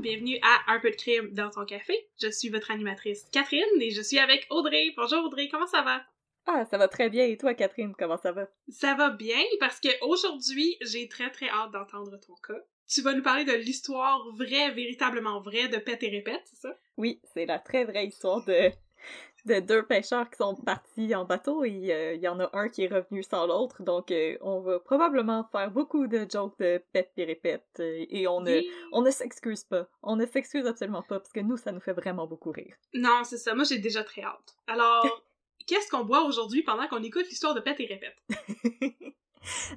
Bienvenue à Un peu de crime dans ton café. Je suis votre animatrice Catherine et je suis avec Audrey. Bonjour Audrey, comment ça va? Ah, ça va très bien. Et toi, Catherine, comment ça va? Ça va bien parce que aujourd'hui, j'ai très très hâte d'entendre ton cas. Tu vas nous parler de l'histoire vraie, véritablement vraie de Pète et Répète, c'est ça? Oui, c'est la très vraie histoire de, de deux pêcheurs qui sont partis en bateau et euh, il y en a un qui est revenu sans l'autre. Donc, euh, on va probablement faire beaucoup de jokes de pète et répète euh, et on ne, Oui. on ne s'excuse pas. On ne s'excuse absolument pas parce que nous, ça nous fait vraiment beaucoup rire. Non, c'est ça, moi j'ai déjà très hâte. Alors, qu'est-ce qu'on boit aujourd'hui pendant qu'on écoute l'histoire de Pète et Répète?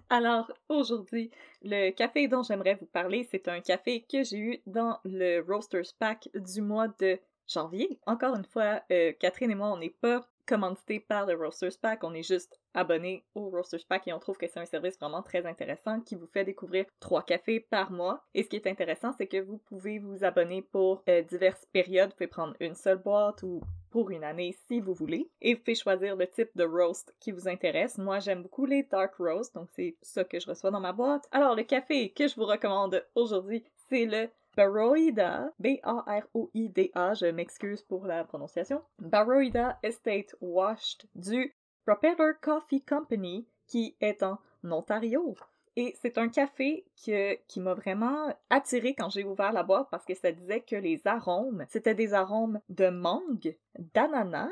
Alors, aujourd'hui, le café dont j'aimerais vous parler, c'est un café que j'ai eu dans le Roasters Pack du mois de janvier. Encore une fois, euh, Catherine et moi, on n'est pas commandité par le Roasters Pack, on est juste abonnés au Roasters Pack et on trouve que c'est un service vraiment très intéressant qui vous fait découvrir trois cafés par mois. Et ce qui est intéressant, c'est que vous pouvez vous abonner pour euh, diverses périodes. Vous pouvez prendre une seule boîte ou pour une année si vous voulez. Et vous pouvez choisir le type de roast qui vous intéresse. Moi, j'aime beaucoup les dark roast, donc c'est ça que je reçois dans ma boîte. Alors, le café que je vous recommande aujourd'hui, c'est le Baroida, B-A-R-O-I-D-A, je m'excuse pour la prononciation. Baroida Estate Washed du Propeller Coffee Company qui est en Ontario. Et c'est un café que, qui m'a vraiment attiré quand j'ai ouvert la boîte parce que ça disait que les arômes, c'était des arômes de mangue, d'ananas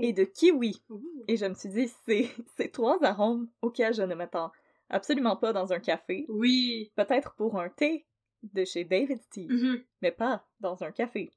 et de kiwi. Et je me suis dit, c'est ces trois arômes auxquels je ne m'attends absolument pas dans un café. Oui! Peut-être pour un thé de chez David Tea, Mhm. mais pas dans un café.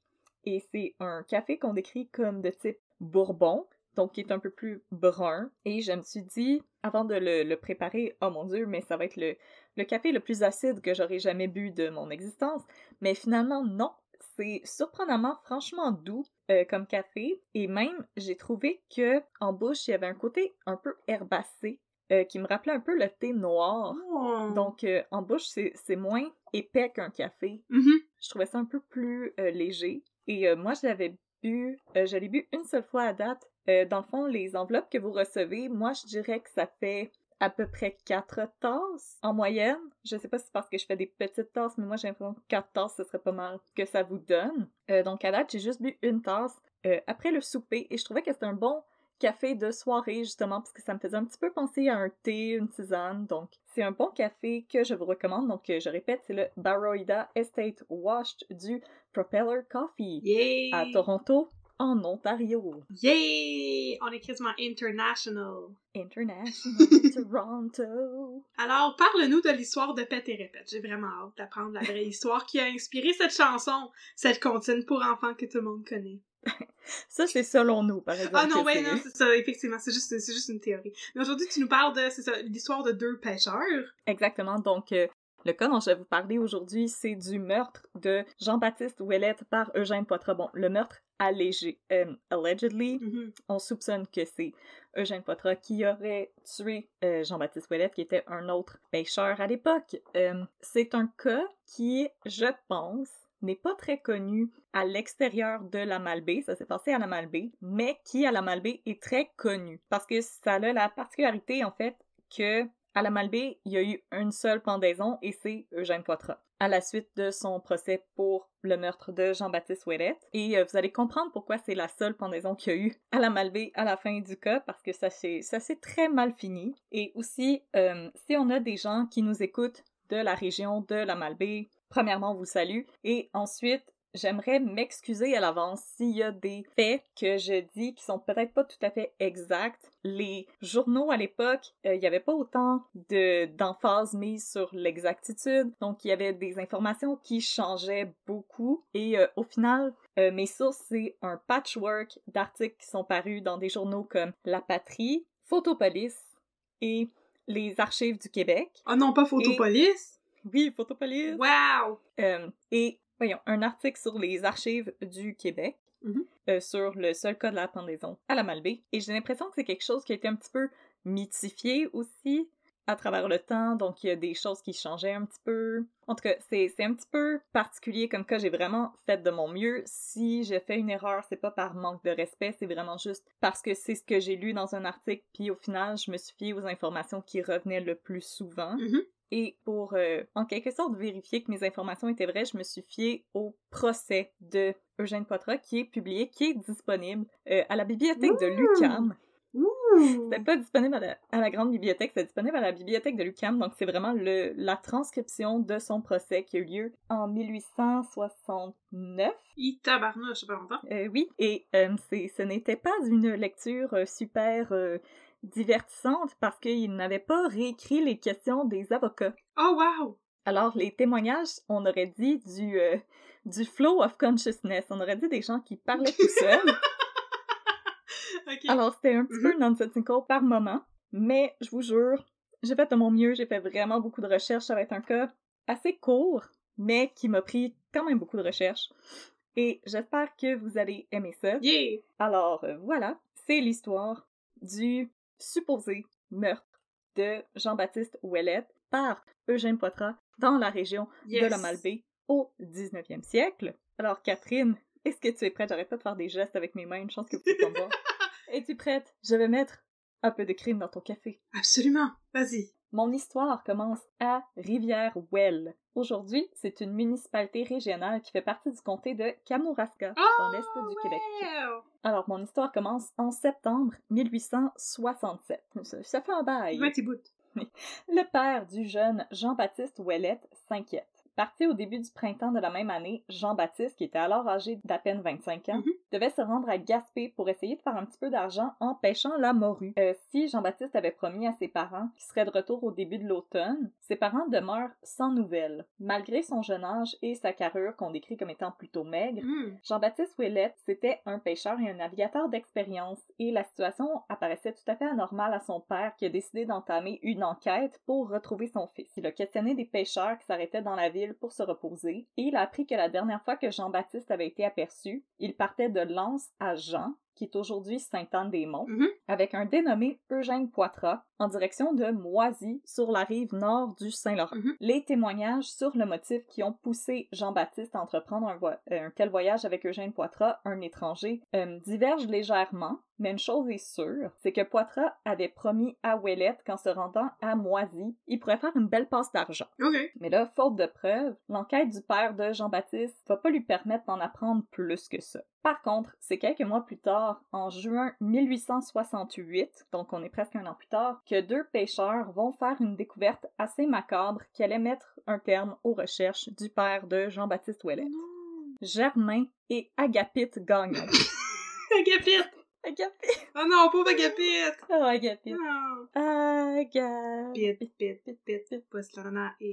Et c'est un café qu'on décrit comme de type bourbon, donc qui est un peu plus brun. Et je me suis dit, avant de le, le préparer, oh mon dieu, mais ça va être le, le café le plus acide que j'aurais jamais bu de mon existence. Mais finalement, non. C'est surprenamment franchement doux euh, comme café. Et même, j'ai trouvé que en bouche, il y avait un côté un peu herbacé euh, qui me rappelait un peu le thé noir. Oh. Donc, euh, en bouche, c'est c'est moins épais qu'un café. Mhm. Je trouvais ça un peu plus euh, léger. Et moi, je l'avais bu, je l'ai bu une seule fois à date. Dans le fond, les enveloppes que vous recevez, moi, je dirais que ça fait à peu près 4 tasses en moyenne. Je sais pas si c'est parce que je fais des petites tasses, mais moi, j'ai l'impression que 4 tasses, ce serait pas mal que ça vous donne. Donc, à date, j'ai juste bu une tasse après le souper et je trouvais que c'était un bon café de soirée justement parce que ça me faisait un petit peu penser à un thé, une tisane. Donc c'est un bon café que je vous recommande. Donc euh, je répète, c'est le Baroida Estate Washed du Propeller Coffee Yay! à Toronto en Ontario. Yay! On est quasiment international. International Toronto. Alors, parle-nous de l'histoire de Pète et Répète. J'ai vraiment hâte d'apprendre la vraie histoire qui a inspiré cette chanson, cette comptine pour enfants que tout le monde connaît. Ça c'est selon nous par exemple. Ah non, ouais, non, c'est ça, effectivement, c'est juste, c'est juste une théorie. Mais aujourd'hui, tu nous parles de, c'est ça, l'histoire de deux pêcheurs. Exactement. Donc, euh, le cas dont je vais vous parler aujourd'hui, c'est du meurtre de Jean-Baptiste Ouellette par Eugène Poitras. Bon, le meurtre allégé. Euh, allegedly, Mhm. on soupçonne que c'est Eugène Poitras qui aurait tué euh, Jean-Baptiste Ouellette, qui était un autre pêcheur à l'époque. Euh, c'est un cas qui je pense, n'est pas très connu à l'extérieur de la Malbaie, ça s'est passé à la Malbaie, mais qui à la Malbaie est très connu parce que ça a la particularité en fait que à la Malbaie, il y a eu une seule pendaison et c'est Eugène Poitras à la suite de son procès pour le meurtre de Jean-Baptiste Ouellette. Et euh, vous allez comprendre pourquoi c'est la seule pendaison qu'il y a eu à la Malbaie à la fin du cas, parce que ça s'est très mal fini. Et aussi, euh, si on a des gens qui nous écoutent de la région de la Malbaie, premièrement, on vous salue. Et ensuite, J'aimerais m'excuser à l'avance s'il y a des faits que je dis qui sont peut-être pas tout à fait exacts. Les journaux à l'époque, euh, il n'y avait pas autant de d'emphase mise sur l'exactitude, donc il y avait des informations qui changeaient beaucoup. Et euh, au final, euh, mes sources c'est un patchwork d'articles qui sont parus dans des journaux comme La Patrie, Photopolis et les Archives du Québec. Ah non, pas Photopolis? Oui, Photopolis. Wow! et voyons, un article sur les archives du Québec, mm-hmm. euh, sur le seul cas de la pendaison à la Malbaie. Et j'ai l'impression que c'est quelque chose qui a été un petit peu mythifié aussi à travers le temps, donc il y a des choses qui changeaient un petit peu. En tout cas, c'est un petit peu particulier comme cas, j'ai vraiment fait de mon mieux. Si j'ai fait une erreur, c'est pas par manque de respect, c'est vraiment juste parce que c'est ce que j'ai lu dans un article, puis au final, je me suis fiée aux informations qui revenaient le plus souvent. Mm-hmm. Et pour, euh, en quelque sorte, vérifier que mes informations étaient vraies, je me suis fiée au procès de Eugène Poitras qui est publié, qui est disponible euh, à la bibliothèque de l'UQAM. C'était pas disponible à la, grande bibliothèque, c'est disponible à la bibliothèque de l'UQAM, donc c'est vraiment le, la transcription de son procès qui a eu lieu en 1869. Il tabarnouche, pas longtemps. Euh, oui, et ce n'était pas une lecture super divertissante parce qu'il n'avait pas réécrit les questions des avocats. Oh wow! Alors les témoignages, on aurait dit du euh, du flow of consciousness, on aurait dit des gens qui parlaient tout seuls. Alors c'était un petit peu mm-hmm. nonsensical par moment, mais je vous jure, j'ai fait de mon mieux, j'ai fait vraiment beaucoup de recherches, ça va être un cas assez court, mais qui m'a pris quand même beaucoup de recherches. Et j'espère que vous allez aimer ça. Yeah! Alors euh, voilà, c'est l'histoire du supposé meurtre de Jean-Baptiste Ouellette par Eugène Poitras dans la région de la Malbaie au 19e siècle. Alors, Catherine, est-ce que tu es prête? J'arrête pas de faire des gestes avec mes mains, une chance que vous pouvez pas voir. Es-tu prête? Je vais mettre un peu de crime dans ton café. Absolument. Vas-y. Mon histoire commence à Rivière-Well. Aujourd'hui, c'est une municipalité régionale qui fait partie du comté de Kamouraska, dans l'est du oh, Québec. Alors, mon histoire commence en septembre 1867. Ça, fait un bail. Le père du jeune Jean-Baptiste Ouellette s'inquiète. Parti au début du printemps de la même année, Jean-Baptiste, qui était alors âgé d'à peine 25 ans, Mhm. devait se rendre à Gaspé pour essayer de faire un petit peu d'argent en pêchant la morue. Euh, si Jean-Baptiste avait promis à ses parents qu'il serait de retour au début de l'automne, ses parents demeurent sans nouvelles. Malgré son jeune âge et sa carrure qu'on décrit comme étant plutôt maigre, Hmm. Jean-Baptiste Ouellette, c'était un pêcheur et un navigateur d'expérience, et la situation apparaissait tout à fait anormale à son père qui a décidé d'entamer une enquête pour retrouver son fils. Il a questionné des pêcheurs qui s'arrêtaient dans la ville pour se reposer, et il a appris que la dernière fois que Jean-Baptiste avait été aperçu, il partait de Lens à Jean, qui est aujourd'hui Sainte-Anne-des-Monts, Mhm. avec un dénommé Eugène Poitras, en direction de Moisy, sur la rive nord du Saint-Laurent. Mhm. Les témoignages sur le motif qui ont poussé Jean-Baptiste à entreprendre un, vo- euh, un tel voyage avec Eugène Poitras, un étranger, euh, divergent légèrement, mais une chose est sûre, c'est que Poitras avait promis à Ouellette qu'en se rendant à Moisy, il pourrait faire une belle passe d'argent. Mais là, faute de preuves, l'enquête du père de Jean-Baptiste va pas lui permettre d'en apprendre plus que ça. Par contre, c'est quelques mois plus tard, en juin 1868, donc on est presque un an plus tard, que deux pêcheurs vont faire une découverte assez macabre qui allait mettre un terme aux recherches du père de Jean-Baptiste Ouellet. Germain et Agapite Gagnon. Agapite! Agapite! Oh non, pauvre Agapite! Oh, Agapite! Non. Agapite! Pit, pit, pit, pit, pit, pousse l'honneur et.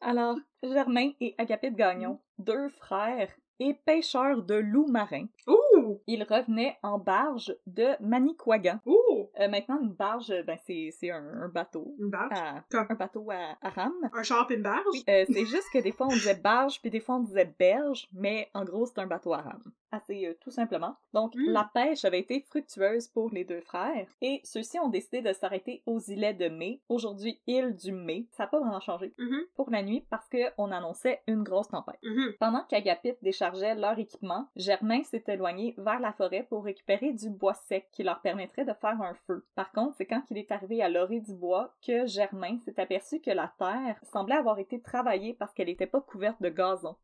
Alors, Germain et Agapite Gagnon, deux frères et pêcheurs de loups marins. Ouh! Ils revenaient en barge de Manicouagan. Ouh! Euh, maintenant, une barge, ben, c'est un, un bateau. Une barge? À- Comme- un bateau à, à rame. Un char pis une barge? Oui, euh, c'est juste que des fois on disait barge, puis des fois on disait berge, mais en gros c'est un bateau à rame. Assez euh, tout simplement. Donc, Mm. la pêche avait été fructueuse pour les deux frères et ceux-ci ont décidé de s'arrêter aux îlets de mai, aujourd'hui île du mai. Ça n'a pas vraiment changé Mhm, pour la nuit parce qu'on annonçait une grosse tempête. mhm. Pendant qu'Agapit déchargeait leur équipement, Germain s'est éloigné vers la forêt pour récupérer du bois sec qui leur permettrait de faire un feu. Par contre, c'est quand il est arrivé à l'orée du bois que Germain s'est aperçu que la terre semblait avoir été travaillée parce qu'elle n'était pas couverte de gazon.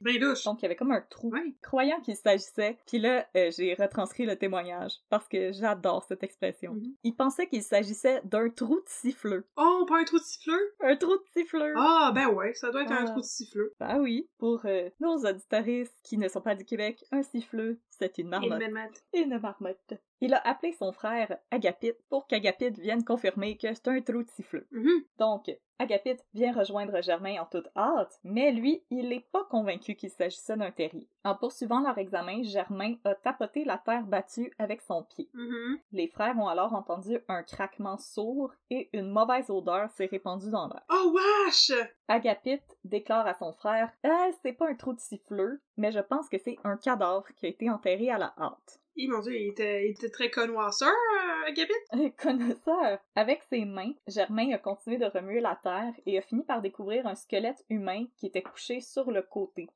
Ben louche. Donc il y avait comme un trou. Ouais. Croyant qu'il s'agissait, puis là euh, j'ai retranscrit le témoignage parce que j'adore cette expression. Mhm. Il pensait qu'il s'agissait d'un trou de siffleux. Oh, pas un trou de siffleur? Un trou de siffleux. Ah, ben ouais, ça doit être un Ah. trou de siffleur. Bah oui, pour euh, nos auditoristes qui ne sont pas du Québec, un siffleux, c'est une marmotte. une marmotte. Une marmotte. Il a appelé son frère Agapit pour qu'Agapit vienne confirmer que c'est un trou de siffleux. Mhm. Donc, Agapit vient rejoindre Germain en toute hâte, mais lui, il n'est pas convaincu qu'il s'agissait d'un terrier. En poursuivant leur examen, Germain a tapoté la terre battue avec son pied. Mhm. Les frères ont alors entendu un craquement sourd et une mauvaise odeur s'est répandue dans l'air. Oh, wesh! Agapit déclare à son frère Ah, c'est pas un trou de siffleux, mais je pense que c'est un cadavre qui a été enterré à la hâte. Ih, mon dieu, il était, il était très connoisseur, euh, Agapit. Un Connaisseur! Avec ses mains, Germain a continué de remuer la terre et a fini par découvrir un squelette humain qui était couché sur le côté.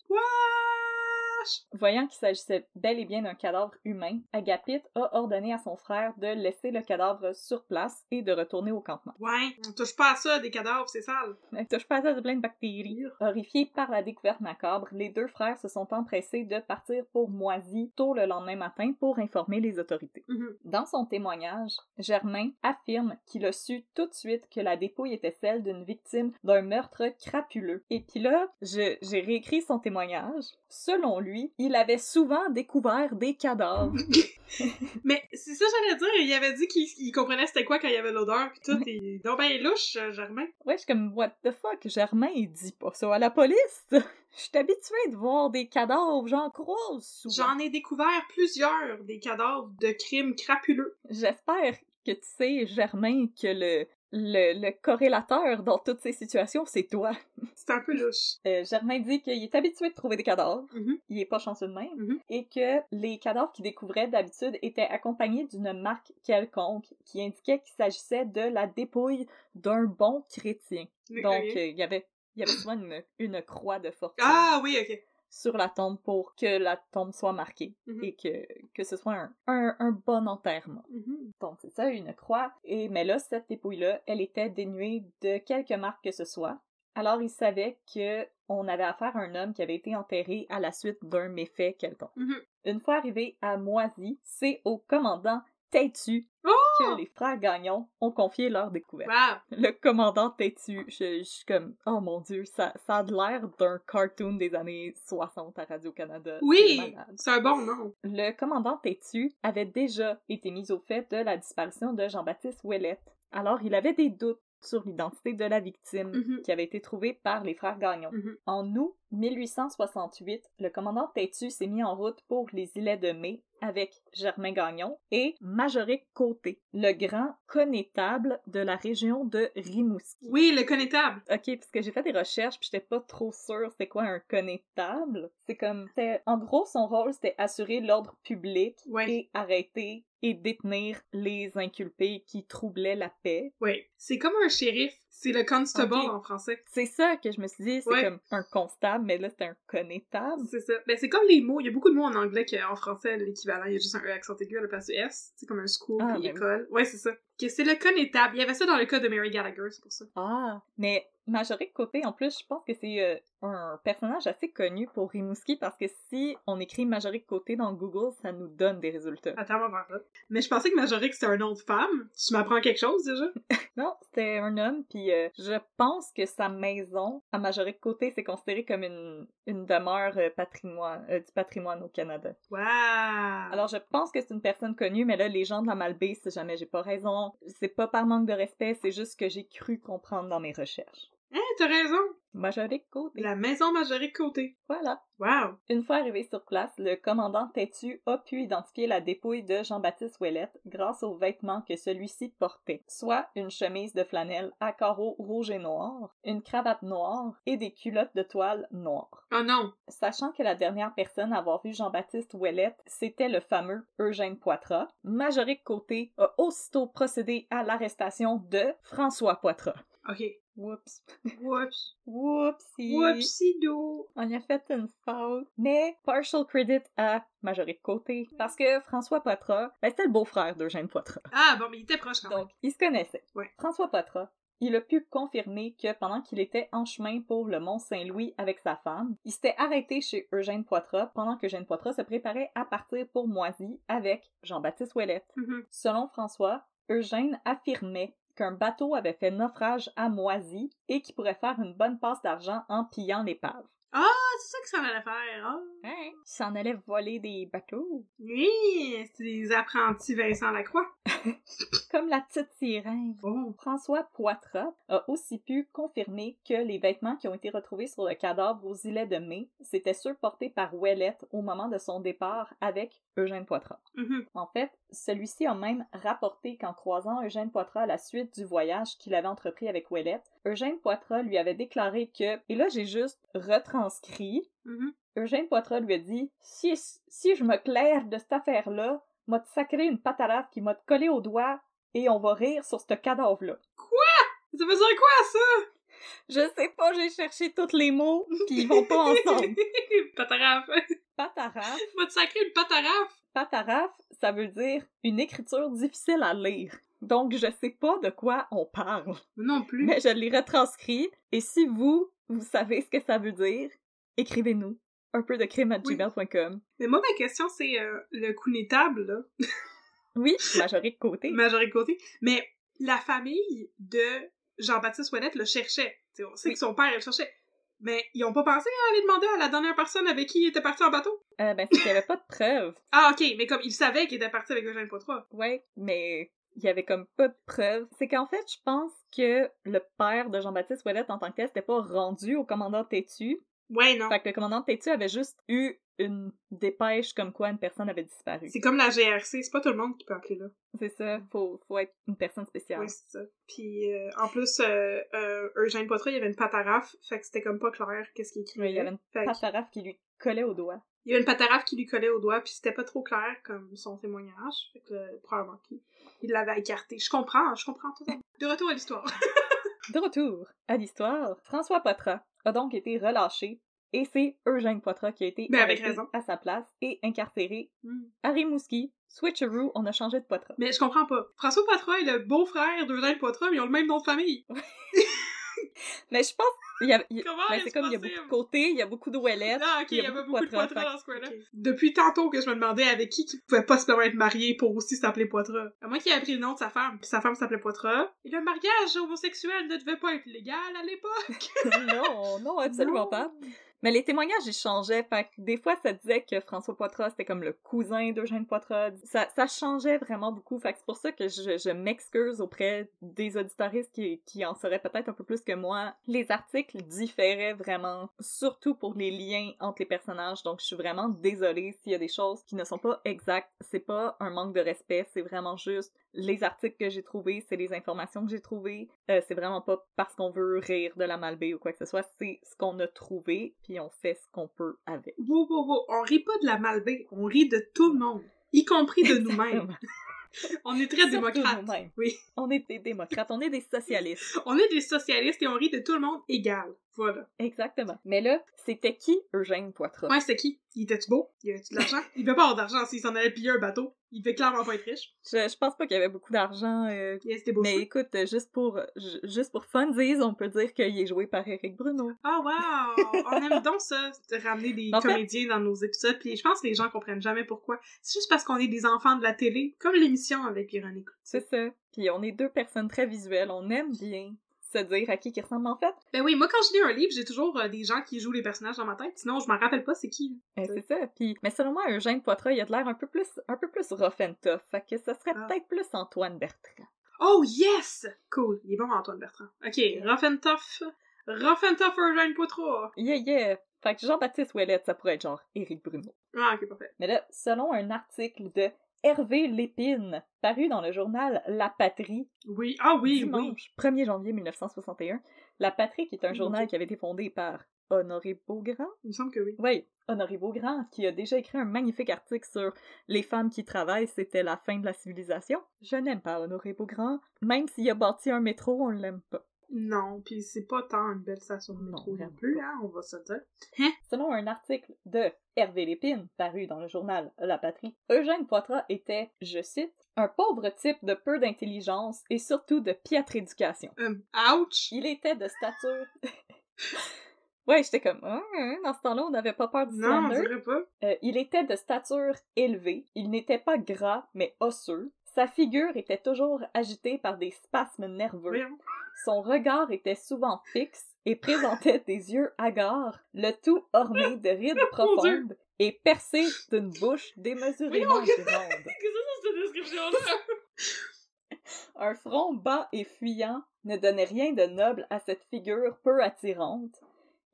Voyant qu'il s'agissait bel et bien d'un cadavre humain, Agapit a ordonné à son frère de laisser le cadavre sur place et de retourner au campement. Ouais, on touche pas à ça, des cadavres, c'est sale. Touche pas à ça de plein de bactéries. Horrifiés par la découverte macabre, les deux frères se sont empressés de partir pour Moisy tôt le lendemain matin pour informer les autorités. Mhm. Dans son témoignage, Germain affirme qu'il a su tout de suite que la dépouille était celle d'une victime d'un meurtre crapuleux. Et puis là, j'ai réécrit son témoignage. Selon lui, il avait souvent découvert des cadavres. Mais c'est ça j'allais dire, il avait dit qu'il il comprenait c'était quoi quand il y avait l'odeur pis tout, et donc ben louche, euh, Germain. Ouais, je suis comme, what the fuck, Germain, il dit pas ça à la police. Je suis habituée de voir des cadavres, j'en croise. J'en ai découvert plusieurs des cadavres de crimes crapuleux. J'espère que tu sais, Germain, que le, le, le corrélateur dans toutes ces situations, c'est toi. C'est un peu louche. Euh, Germain dit qu'il est habitué de trouver des cadavres. Mhm. Il est pas chanceux de même. Mhm. Et que les cadavres qu'il découvrait d'habitude étaient accompagnés d'une marque quelconque qui indiquait qu'il s'agissait de la dépouille d'un bon chrétien. Donc, euh, il y avait il y avait souvent une, une croix de fortune Ah oui, ok. Sur la tombe pour que la tombe soit marquée Mhm. et que, que ce soit un, un, un bon enterrement. Mhm. Donc, c'est ça, une croix. Et, mais là, cette dépouille-là, elle était dénuée de quelque marque que ce soit. Alors, il savait que on avait affaire à un homme qui avait été enterré à la suite d'un méfait quelconque. Mhm. Une fois arrivé à Moisy, c'est au commandant Têtu Oh! Que les frères Gagnon ont confié leur découverte. Wow. Le commandant Têtu, je, je suis comme, oh mon dieu, ça, ça a l'air d'un cartoon des années 60 à Radio-Canada. Oui, c'est un bon nom. Le commandant Têtu avait déjà été mis au fait de la disparition de Jean-Baptiste Ouellette. Alors, il avait des doutes sur l'identité de la victime Mhm. qui avait été trouvée par les frères Gagnon. Mhm. En août 1868, le commandant Têtu s'est mis en route pour les îlets de Mai avec Germain Gagnon et Majoric Côté, le grand connétable de la région de Rimouski. Oui, le connétable. Ok, parce que j'ai fait des recherches puis j'étais pas trop sûre c'était quoi un connétable. C'est comme, en gros, son rôle c'était assurer l'ordre public Ouais. et arrêter et détenir les inculpés qui troublaient la paix. Oui. C'est comme un shérif. C'est le constable en français. C'est ça que je me suis dit, c'est Ouais. comme un constable, mais là c'est un connétable. C'est ça. Ben, c'est comme les mots. Il y a beaucoup de mots en anglais qu'en français, l'équivalent, il y a juste un E accent aigu à la place du S. C'est comme un school Ah, puis ben oui. école. Ouais, c'est ça. Que c'est le connétable. Il y avait ça dans le cas de Mary Gallagher, c'est pour ça. Ah, mais Majoric Côté, en plus, je pense que c'est euh, un personnage assez connu pour Rimouski parce que si on écrit Majoric Côté dans Google, ça nous donne des résultats. Attends, on va voir ça. Mais je pensais que Majoric, c'était un nom de femme. Tu m'apprends quelque chose, déjà? Non, c'était un homme, puis euh, je pense que sa maison, à Majoric Côté, c'est considéré comme une, une demeure euh, patrimoine, euh, du patrimoine au Canada. Wow! Alors je pense que c'est une personne connue, mais là, les gens de la Malbaie, si jamais j'ai pas raison, c'est pas par manque de respect, c'est juste que j'ai cru comprendre dans mes recherches. Hein, t'as raison. Majorique côté. La maison Majorique Côté. Voilà. Wow. Une fois arrivé sur place, le commandant Têtu a pu identifier la dépouille de Jean-Baptiste Ouellette grâce aux vêtements que celui-ci portait, soit une chemise de flanelle à carreaux rouge et noir, une cravate noire et des culottes de toile noires. Oh non. Sachant que la dernière personne à avoir vu Jean-Baptiste Ouellette, c'était le fameux Eugène Poitras, Majorique Côté a aussitôt procédé à l'arrestation de François Poitras. Ok. Whoops. Whoops. Whoopsie. Whoopsie-doo. On y a fait une faute. Mais partial credit à Majorique Côté, parce que François Poitras, ben, c'était le beau-frère d'Eugène Poitras. Ah, bon, mais il était proche quand même. Donc, ils se connaissaient. Ouais. François Poitras, il a pu confirmer que pendant qu'il était en chemin pour le Mont-Saint-Louis avec sa femme, il s'était arrêté chez Eugène Poitras pendant que Eugène Poitras se préparait à partir pour Moisy avec Jean-Baptiste Ouellette. Mhm. Selon François, Eugène affirmait qu'un bateau avait fait naufrage à Moisy et qu'il pourrait faire une bonne passe d'argent en pillant l'épave. Ah, c'est ça que ça allait faire. Hein? Il s'en allait voler des bateaux. Oui, c'est des apprentis Vincent Lacroix. Comme la petite sirène. Oh. François Poitras a aussi pu confirmer que les vêtements qui ont été retrouvés sur le cadavre aux îlets de mai, c'était ceux portés par Ouellette au moment de son départ avec Eugène Poitras. Mhm. En fait, celui-ci a même rapporté qu'en croisant Eugène Poitras à la suite du voyage qu'il avait entrepris avec Ouellette, Eugène Poitras lui avait déclaré que, et là j'ai juste retranscrit, Mhm. Eugène Poitras lui a dit si, si je me claire de cette affaire-là, m'a te sacré une patarave qui m'a te collé au doigt et on va rire sur ce cadavre-là. Ça veut dire quoi, ça? Je sais pas, j'ai cherché tous les mots, ils vont pas ensemble. Pataraf. Pataraf, Va te sacrer une pataraf. pataraf, ça veut dire une écriture difficile à lire. Donc je sais pas de quoi on parle. Non plus. Mais je l'ai retranscrit, et si vous, vous savez ce que ça veut dire, écrivez-nous. Un peu de crime à Oui. gmail.com. Mais moi, ma question, c'est euh, le coup d'étable, là. Oui, majorité de côté. Majorité côté. Mais la famille de Jean-Baptiste Ouellette le cherchait. T'sais, on sait Oui. que son père le cherchait. Mais ils ont pas pensé à aller demander à la dernière personne avec qui il était parti en bateau? Euh, ben, c'est qu'il y avait pas de preuves. Ah, ok, mais comme il savait qu'il était parti avec Eugène Poitras. Ouais, mais il y avait comme pas de preuves. C'est qu'en fait, je pense que le père de Jean-Baptiste Ouellette en tant que tel s'était pas rendu au commandant Tétu. Ouais, non. Fait que le commandant Tétu avait juste eu une dépêche comme quoi une personne avait disparu. C'est comme la GRC, c'est pas tout le monde qui peut appeler là. C'est ça, faut, faut être une personne spéciale. Oui, c'est ça. Puis euh, en plus, euh, euh, Eugène Poitras, il y avait une pataraffe, fait que c'était comme pas clair qu'est-ce qu'il écrivait. Oui, il y avait une Fait que- pataraffe qui lui collait au doigt. il y avait une pataraffe qui lui collait au doigt, puis c'était pas trop clair comme son témoignage. Fait que euh, probablement qu'il il l'avait écarté. Je comprends, je comprends tout. De retour à l'histoire. De retour à l'histoire, François Poitras a donc été relâché et c'est Eugène Poitras qui a été Ben, avec arrêté raison. à sa place et incarcéré Hmm. à Rimouski. Switcheroo, on a changé de Poitras. Mais je comprends pas. François Poitras est le beau-frère d'Eugène Poitras, mais ils ont le même nom de famille. Mais je pense il y a, il- ben, c'est comme il y a beaucoup de côtés, il y a beaucoup de Ouellettes. Ah, ok, il il y avait beaucoup de Poitras dans ce coin-là. Depuis tantôt que je me demandais avec qui qui pouvait pas se permettre de marier pour aussi s'appeler Poitras. À moins qu'il ait pris le nom de sa femme, puis sa femme s'appelait Poitras. Et le mariage homosexuel ne devait pas être légal à l'époque. non, non, absolument Non. pas. Mais les témoignages, ils changeaient. Des fois, ça disait que François Poitras, c'était comme le cousin d'Eugène Poitras. Ça, changeait vraiment beaucoup. C'est pour ça que je, m'excuse auprès des auditoristes qui, qui en sauraient peut-être un peu plus que moi. Les articles différaient vraiment, surtout pour les liens entre les personnages. Donc, je suis vraiment désolée s'il y a des choses qui ne sont pas exactes. C'est pas un manque de respect, c'est vraiment juste les articles que j'ai trouvés, c'est les informations que j'ai trouvées. Euh, c'est vraiment pas parce qu'on veut rire de la Malbaie ou quoi que ce soit, c'est ce qu'on a trouvé, puis on fait ce qu'on peut avec. Wow, wow, wow. On rit pas de la malbaie, on rit de tout le monde. Y compris de nous-mêmes. On est très démocrates. Oui. On est des démocrates, on est des socialistes. On est des socialistes et on rit de tout le monde égal. Voilà. Exactement. Mais là, c'était qui Eugène Poitras? Ouais, c'était qui? Il était-tu beau? Il avait-tu de l'argent? Il devait pas avoir d'argent s'il s'en allait piller un bateau. Il devait clairement pas être riche. Je, je pense pas qu'il y avait beaucoup d'argent. euh, beau. Mais écoute, juste pour ju- juste pour funsies, on peut dire qu'il est joué par Eric Bruno. Oh wow! On aime donc ça, de ramener des En fait- comédiens dans nos épisodes, puis je pense que les gens comprennent jamais pourquoi. C'est juste parce qu'on est des enfants de la télé, comme l'émission avec Véronique. C'est ça. Puis on est deux personnes très visuelles, on aime bien se dire à qui qui ressemble en fait? Ben oui, moi quand je lis un livre, j'ai toujours euh, des gens qui jouent les personnages dans ma tête, sinon je m'en rappelle pas c'est qui. Euh, c'est ça. Puis, mais selon moi, Eugène Poitras, il a de l'air un peu plus, un peu plus rough and tough. Fait que ça serait Ah. peut-être plus Antoine Bertrand. Oh yes! Cool, il est bon Antoine Bertrand. Ok, Rough and Tough, Rough and tough Eugène Poitras. Yeah, yeah! Fait que Jean-Baptiste Ouellette, ça pourrait être genre Éric Bruno. Ah, ok, parfait. Mais là, selon un article de Hervé Lépine, paru dans le journal La Patrie, Oui, ah oui, oui. dimanche 1er janvier 1961, La Patrie, qui est un journal qui avait été fondé par Honoré Beaugrand, Il me semble que oui. Oui, Honoré Beaugrand, qui a déjà écrit un magnifique article sur les femmes qui travaillent, c'était la fin de la civilisation. Je n'aime pas Honoré Beaugrand. Même s'il a bâti un métro, on l'aime pas. Non, pis c'est pas tant une belle station de métro non plus, hein, on va se dire. Selon un article de Hervé Lépine, paru dans le journal La Patrie, Eugène Poitras était, je cite, un pauvre type de peu d'intelligence et surtout de piètre éducation. Euh, ouch! Il était de stature... ouais, j'étais comme, Ah, hein, dans ce temps-là, on n'avait pas peur du Non, on dirait pas. Euh, il était de stature élevée, il n'était pas gras, mais osseux. Sa figure était toujours agitée par des spasmes nerveux. Son regard était souvent fixe et présentait des yeux hagards, le tout orné de rides profondes et percé d'une bouche démesurément grande. Un front bas et fuyant ne donnait rien de noble à cette figure peu attirante.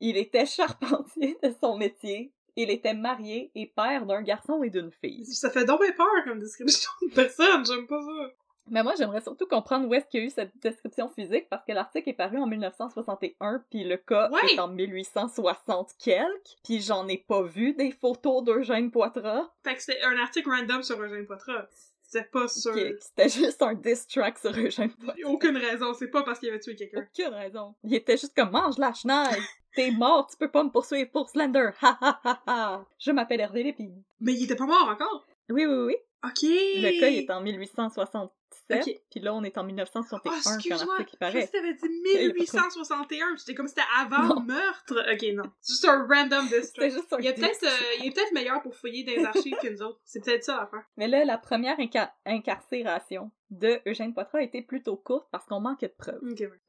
Il était charpentier de son métier. Il était marié et père d'un garçon et d'une fille. Ça fait donc bien peur comme description de personne, j'aime pas ça. Mais moi, j'aimerais surtout comprendre où est-ce qu'il y a eu cette description physique, parce que l'article est paru en 1961, puis le cas Ouais. est en 1860 quelques, puis j'en ai pas vu des photos d'Eugène Poitras, Fait que c'était un article random sur Eugène Poitras. C'était pas qui c'était juste un diss track sur Eugène a Aucune raison, c'est pas parce qu'il avait tué quelqu'un. Aucune raison. Il était juste comme mange la chenille. T'es mort, tu peux pas me poursuivre pour Slender. Ha ha ha ha. Je m'appelle Hervé Lépine. Mais il était pas mort encore! Oui, oui, oui. Ok! Le cas, il est en 1867, Ok. puis là, on est en 1961 Oh, quand excuse-moi! Je paraît. pensais que t'avais dit 1861, j'étais comme c'était avant Non. le meurtre. Ok, non. C'est juste un random C'était district. juste un Il est diss peut-être euh, il est peut-être meilleur pour fouiller des archives que nous autres. C'est peut-être ça l'affaire. Mais là, la première inca- incarcération de Eugène Poitras a été plutôt courte parce qu'on manquait de preuves.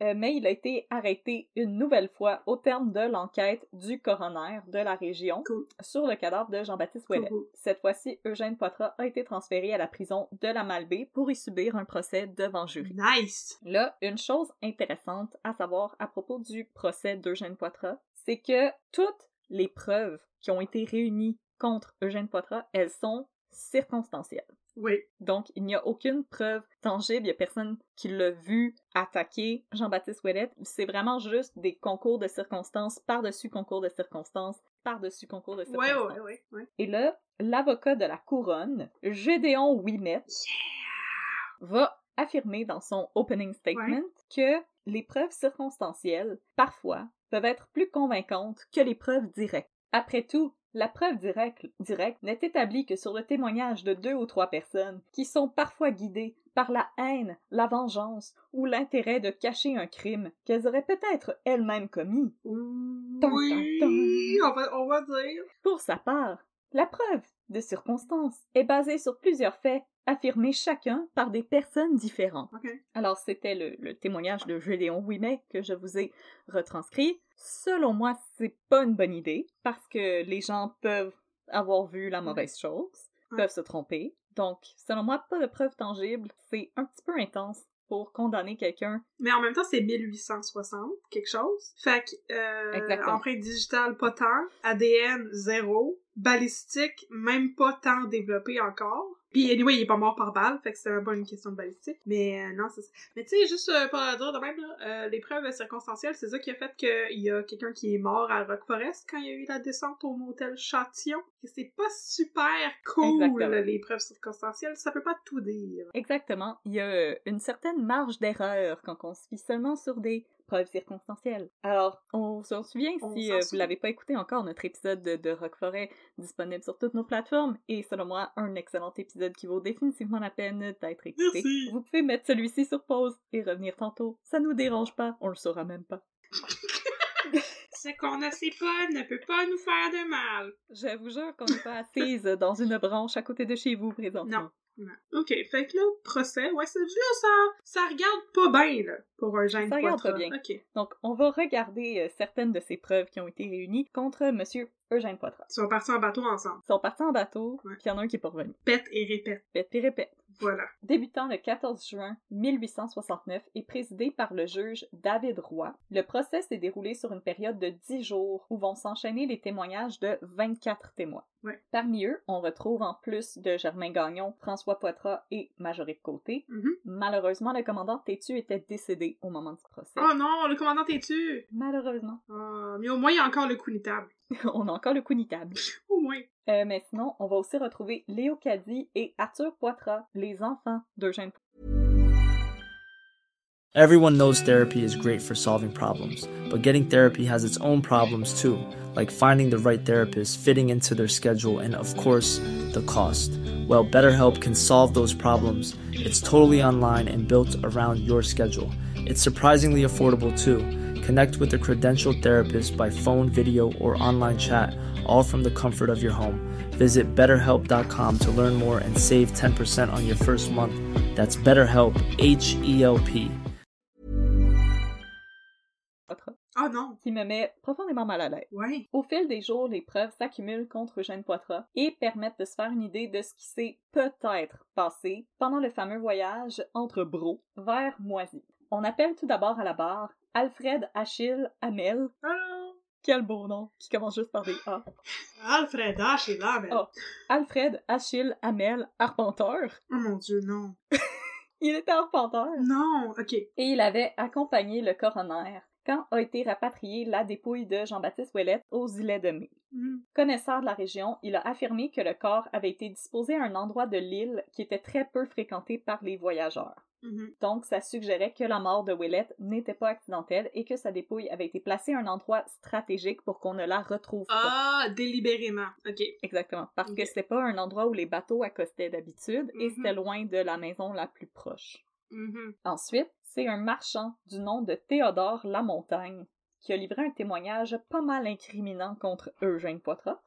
Euh, mais il a été arrêté une nouvelle fois au terme de l'enquête du coroner de la région Cool. sur le cadavre de Jean-Baptiste Ouellet. cool. Cette fois-ci, Eugène Poitras a été transféré à la prison de la Malbaie pour y subir un procès devant jury. Nice! Là, une chose intéressante à savoir à propos du procès d'Eugène Poitras, c'est que toutes les preuves qui ont été réunies contre Eugène Poitras, elles sont circonstancielles. Oui. Donc, il n'y a aucune preuve tangible, il n'y a personne qui l'a vu attaquer Jean-Baptiste Ouellet. C'est vraiment juste des concours de circonstances par-dessus concours de circonstances par-dessus concours de circonstances. ouais, ouais, ouais. Et là, l'avocat de la couronne, Gédéon Ouimet, va affirmer dans son opening statement que les preuves circonstancielles, parfois, peuvent être plus convaincantes que les preuves directes. Après tout, la preuve directe, n'est établie que sur le témoignage de deux ou trois personnes qui sont parfois guidées par la haine, la vengeance ou l'intérêt de cacher un crime qu'elles auraient peut-être elles-mêmes commis. Oui, tum, tum. on va, on va dire. Pour sa part, la preuve de circonstance est basée sur plusieurs faits affirmés chacun par des personnes différentes. Alors, c'était le, le témoignage de Gédéon Ouimet que je vous ai retranscrit. Selon moi, c'est pas une bonne idée parce que les gens peuvent avoir vu la mauvaise chose, Ouais. peuvent se tromper. Donc, selon moi, pas de preuves tangibles. C'est un petit peu intense pour condamner quelqu'un. Mais en même temps, c'est 1860, quelque chose. Fait que, euh, empreinte digitale, pas tant. ADN, zéro. Balistique, même pas tant développé encore. Puis, anyway, il est pas mort par balle, fait que même pas une question de balistique. Mais euh, non, c'est ça. Mais tu sais, juste euh, pour dire de même, là, euh, les preuves circonstancielles, c'est ça qui a fait qu'il y a quelqu'un qui est mort à Rock Forest quand il y a eu la descente au motel Châtillon. Et c'est pas super cool, Exactement. les preuves circonstancielles. Ça peut pas tout dire. Exactement. Il y a une certaine marge d'erreur quand on se fie seulement sur des circonstancielles. Alors, on s'en souvient On si euh, vous l'avez pas écouté encore, notre épisode de, de Roqueforêt disponible sur toutes nos plateformes et selon moi, un excellent épisode qui vaut définitivement la peine d'être écouté. Merci. Vous pouvez mettre celui-ci sur pause et revenir tantôt. Ça nous dérange pas, on le saura même pas. Ce qu'on ne sait pas ne peut pas nous faire de mal. Je vous jure qu'on n'est pas assise dans une branche à côté de chez vous présentement. Non. Ok, fait que là, procès, ouais, c'est là, ça, ça regarde pas bien, là, pour un gène Ça regarde pas bien. Ok. Donc, on va regarder euh, certaines de ces preuves qui ont été réunies contre Monsieur Eugène Poitras. Ils sont partis en bateau ensemble. Ils sont partis en bateau, puis il y en a un qui est pas revenu. Pète et répète. Répète puis répète. Voilà. Débutant le 14 juin 1869 et présidé par le juge David Roy, le procès s'est déroulé sur une période de 10 jours où vont s'enchaîner les témoignages de 24 témoins. Ouais. Parmi eux, on retrouve en plus de Germain Gagnon, François Poitras et Majorique Côté. Mhm. Malheureusement, le commandant Tétu était décédé au moment du procès. Oh non, le commandant est tu Malheureusement. Ah, mais au moins, il y a encore le coup table. on a encore le coup table. Au moins. Euh, mais sinon, on va aussi retrouver Léo Caddy et Arthur Poitras, les enfants d'Eugène Everyone knows therapy is great for solving problems, but getting therapy has its own problems too, like finding the right therapist, fitting into their schedule, and of course, the cost. Well, BetterHelp can solve those problems. It's totally online and built around your schedule. It's surprisingly affordable too. Connect with a credentialed therapist by phone, video, or online chat, all from the comfort of your home. Visit betterhelp.com to learn more and save 10% on your first month. That's BetterHelp, H E L P. Ah non. qui me met profondément mal à l'aise. Ouais. Au fil des jours, les preuves s'accumulent contre Eugène Poitras et permettent de se faire une idée de ce qui s'est peut-être passé pendant le fameux voyage entre Bro vers Moisy. On appelle tout d'abord à la barre Alfred Achille Hamel. Allô? Quel beau nom, qui commence juste par des A. Alfred H est là, mais... Oh. Alfred Achille Hamel, arpenteur. Oh mon dieu, non. Il était arpenteur. Non, ok. Et il avait accompagné le coroner quand a été rapatriée la dépouille de Jean-Baptiste Ouellette aux îlets de Mai. Mhm. Connaisseur de la région, il a affirmé que le corps avait été disposé à un endroit de l'île qui était très peu fréquenté par les voyageurs. Mhm. Donc, ça suggérait que la mort de Ouellette n'était pas accidentelle et que sa dépouille avait été placée à un endroit stratégique pour qu'on ne la retrouve pas. Ah, délibérément. Ok. Exactement. Parce que Ok. c'était pas un endroit où les bateaux accostaient d'habitude et Mhm. c'était loin de la maison la plus proche. Mhm. Ensuite, c'est un marchand du nom de Théodore Lamontagne qui a livré un témoignage pas mal incriminant contre Eugène Poitras.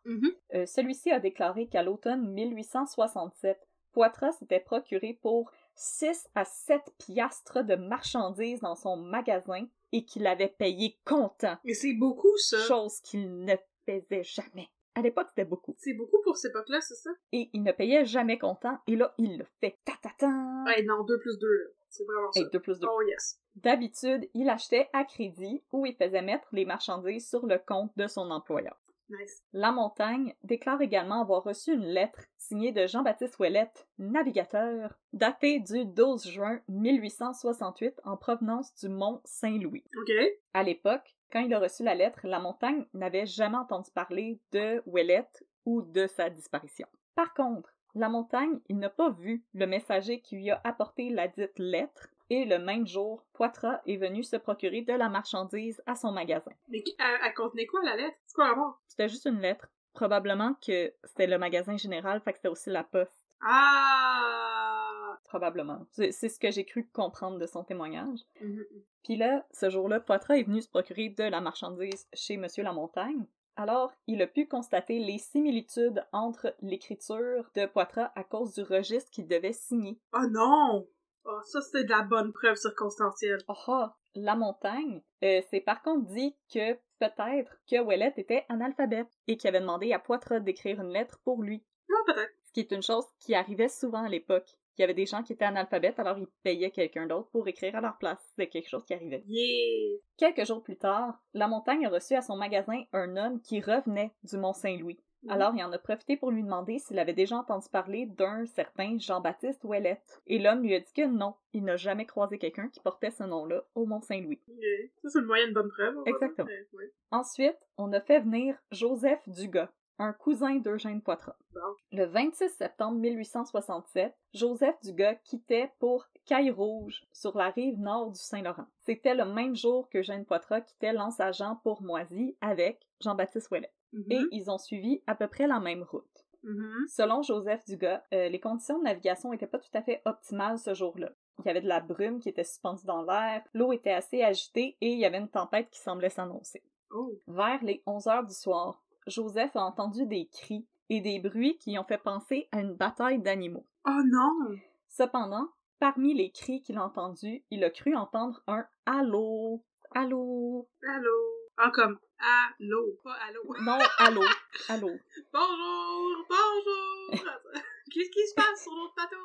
Euh, Celui-ci a déclaré qu'à l'automne 1867, Poitras s'était procuré pour 6 à 7 piastres de marchandises dans son magasin et qu'il avait payé comptant, Mais c'est beaucoup, ça. chose qu'il ne faisait jamais. À l'époque, c'était beaucoup. C'est beaucoup pour cette époque-là, c'est ça? Et il ne payait jamais comptant, et là, il le fait. Ta-ta-ta! Ouais, non, 2 plus 2, C'est vraiment ça. Hey, 2 plus 2. Oh yes. D'habitude, il achetait à crédit ou il faisait mettre les marchandises sur le compte de son employeur. Nice. La Montagne déclare également avoir reçu une lettre signée de Jean-Baptiste Ouellette, navigateur, datée du 12 juin 1868 en provenance du mont Saint-Louis. À l'époque, quand il a reçu la lettre, La Montagne n'avait jamais entendu parler de Ouellette ou de sa disparition. Par contre, La Montagne, il n'a pas vu le messager qui lui a apporté la dite lettre et le même jour, Poitras est venu se procurer de la marchandise à son magasin. Mais elle, elle contenait quoi, la lettre? C'est quoi mort? C'était juste une lettre. Probablement que c'était le magasin général, fait que c'était aussi la poste. Ah! Probablement. C'est ce que j'ai cru comprendre de son témoignage. Mhm. Puis là, ce jour-là, Poitras est venu se procurer de la marchandise chez Monsieur Lamontagne. Alors, il a pu constater les similitudes entre l'écriture de Poitras à cause du registre qu'il devait signer. Oh non! Oh, ça, c'est de la bonne preuve circonstancielle. Oh ah! La montagne, euh, c'est par contre dit que peut-être que Ouellette était analphabète et qu'il avait demandé à Poitras d'écrire une lettre pour lui. Non, peut-être. Ce qui est une chose qui arrivait souvent à l'époque. Il y avait des gens qui étaient analphabètes, alors ils payaient quelqu'un d'autre pour écrire à leur place. C'était quelque chose qui arrivait. Yeah! Quelques jours plus tard, La Montagne a reçu à son magasin un homme qui revenait du Mont-Saint-Louis. Alors, il en a profité pour lui demander s'il avait déjà entendu parler d'un certain Jean-Baptiste Ouellette. Et l'homme lui a dit que non, il n'a jamais croisé quelqu'un qui portait ce nom-là au Mont-Saint-Louis. Yeah. Ça, c'est une moyenne bonne preuve. Exactement. dire, mais ouais. Ensuite, on a fait venir Joseph Dugas, un cousin d'Eugène Poitras. Bon. Le 26 septembre 1867, Joseph Dugas quittait pour Caille-Rouge, sur la rive nord du Saint-Laurent. C'était le même jour que Eugène Poitras quittait Lens-Agent pour Moisy avec Jean-Baptiste Ouellet. Et ils ont suivi à peu près la même route. Mhm. Selon Joseph Dugas, euh, les conditions de navigation n'étaient pas tout à fait optimales ce jour-là. Il y avait de la brume qui était suspendue dans l'air, l'eau était assez agitée et il y avait une tempête qui semblait s'annoncer. Oh. Vers les 11 heures du soir, Joseph a entendu des cris et des bruits qui ont fait penser à une bataille d'animaux. Oh non! Cependant, parmi les cris qu'il a entendus, il a cru entendre un Allô, allô, Allô? Ah, comme allô, pas allô. non, allô, allô. Bonjour, bonjour! Qu'est-ce qui se passe sur l'autre bateau?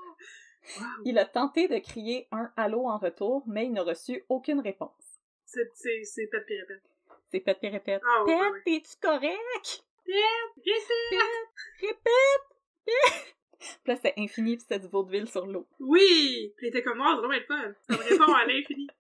Il a tenté de crier un allô en retour, mais il n'a reçu aucune réponse. C'est, c'est, c'est pète pis répète. C'est Pet puis répète. Ah, ouais, Pet, ouais. t'es-tu correct? Répète! Répète! Pet! Puis là, c'était infini, puis c'était du vaudeville sur l'eau. Oui! Il était comme, oh, ça doit être fun. Ça me répond à l'infini.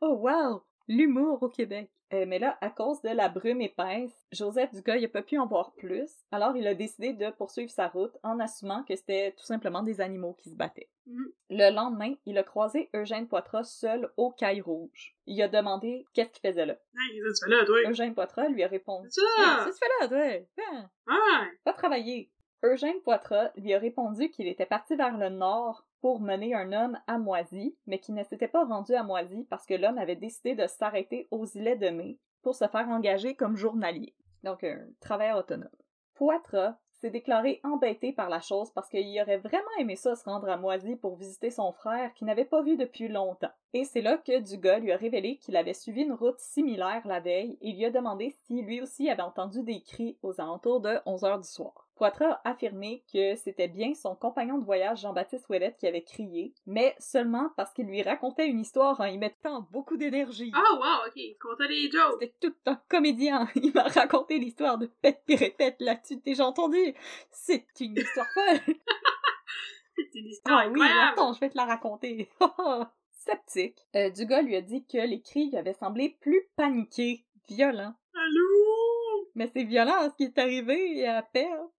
Oh wow! L'humour au Québec. Euh, mais là, à cause de la brume épaisse, Joseph Dugas, il a pas pu en voir plus, alors il a décidé de poursuivre sa route en assumant que c'était tout simplement des animaux qui se battaient. Mhm. Le lendemain, il a croisé Eugène Poitras seul au Caille Rouge. Il a demandé qu'est-ce qu'il faisait là. Hey, qu'est-ce que tu fais là, toi? Eugène Poitras lui a répondu! Qu'est-ce que tu fais là, toi? Viens, Ouais! va travailler. Eugène Poitras lui a répondu qu'il était parti vers le nord pour mener un homme à Moisy, mais qu'il ne s'était pas rendu à Moisy parce que l'homme avait décidé de s'arrêter aux îlets de mai pour se faire engager comme journalier. Donc un travailleur autonome. Poitras s'est déclaré embêté par la chose parce qu'il aurait vraiment aimé ça se rendre à Moisy pour visiter son frère qu'il n'avait pas vu depuis longtemps. Et c'est là que Dugas lui a révélé qu'il avait suivi une route similaire la veille et lui a demandé si lui aussi avait entendu des cris aux alentours de 11 heures du soir. Poitras a affirmé que c'était bien son compagnon de voyage Jean-Baptiste Ouellette qui avait crié, mais seulement parce qu'il lui racontait une histoire en y mettant beaucoup d'énergie. Ah, wow, ok. Tu comptais les jokes. C'était tout un comédien. Il m'a raconté l'histoire de Pète répète là-dessus. Déjà entendu? C'est une histoire folle. C'est une histoire Ah oui, incroyable. attends, je vais te la raconter. Sceptique. Euh, Dugas lui a dit que les cris lui avaient semblé plus paniqués, violents. Allô? Mais c'est violent ce qui est arrivé à perdre.